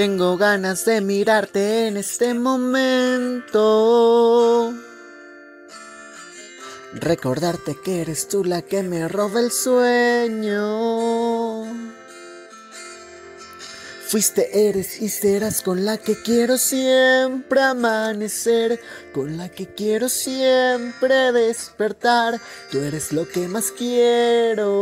Tengo ganas de mirarte en este momento. Recordarte que eres tú la que me roba el sueño. Fuiste, eres y serás con la que quiero siempre amanecer, con la que quiero siempre despertar. Tú eres lo que más quiero.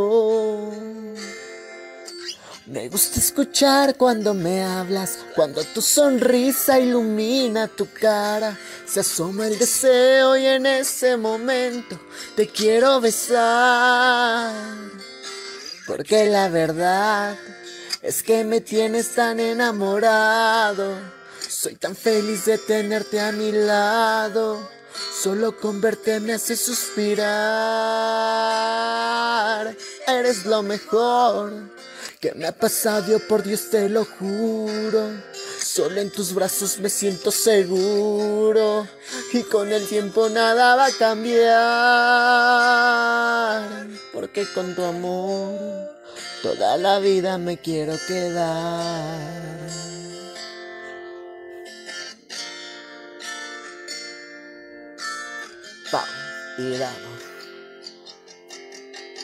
Me gusta escuchar cuando me hablas, cuando tu sonrisa ilumina tu cara. Se asoma el deseo y en ese momento te quiero besar. Porque la verdad es que me tienes tan enamorado. Soy tan feliz de tenerte a mi lado. Solo con verte me hace suspirar. Eres lo mejor que me ha pasado, por Dios te lo juro. Solo en tus brazos me siento seguro y con el tiempo nada va a cambiar. Porque con tu amor toda la vida me quiero quedar. Pau y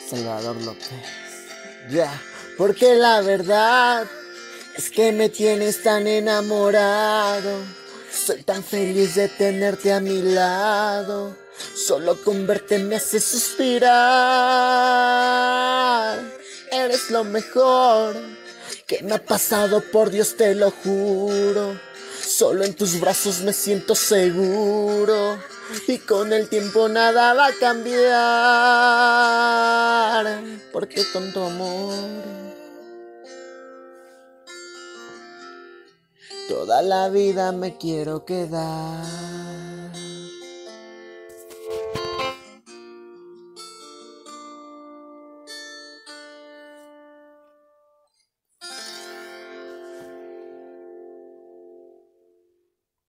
Salvador López. Ya. Porque la verdad es que me tienes tan enamorado. Soy tan feliz de tenerte a mi lado. Solo con verte me hace suspirar. Eres lo mejor que me ha pasado, por Dios te lo juro. Solo en tus brazos me siento seguro. Y con el tiempo nada va a cambiar. Porque con tu amor Toda la vida me quiero quedar.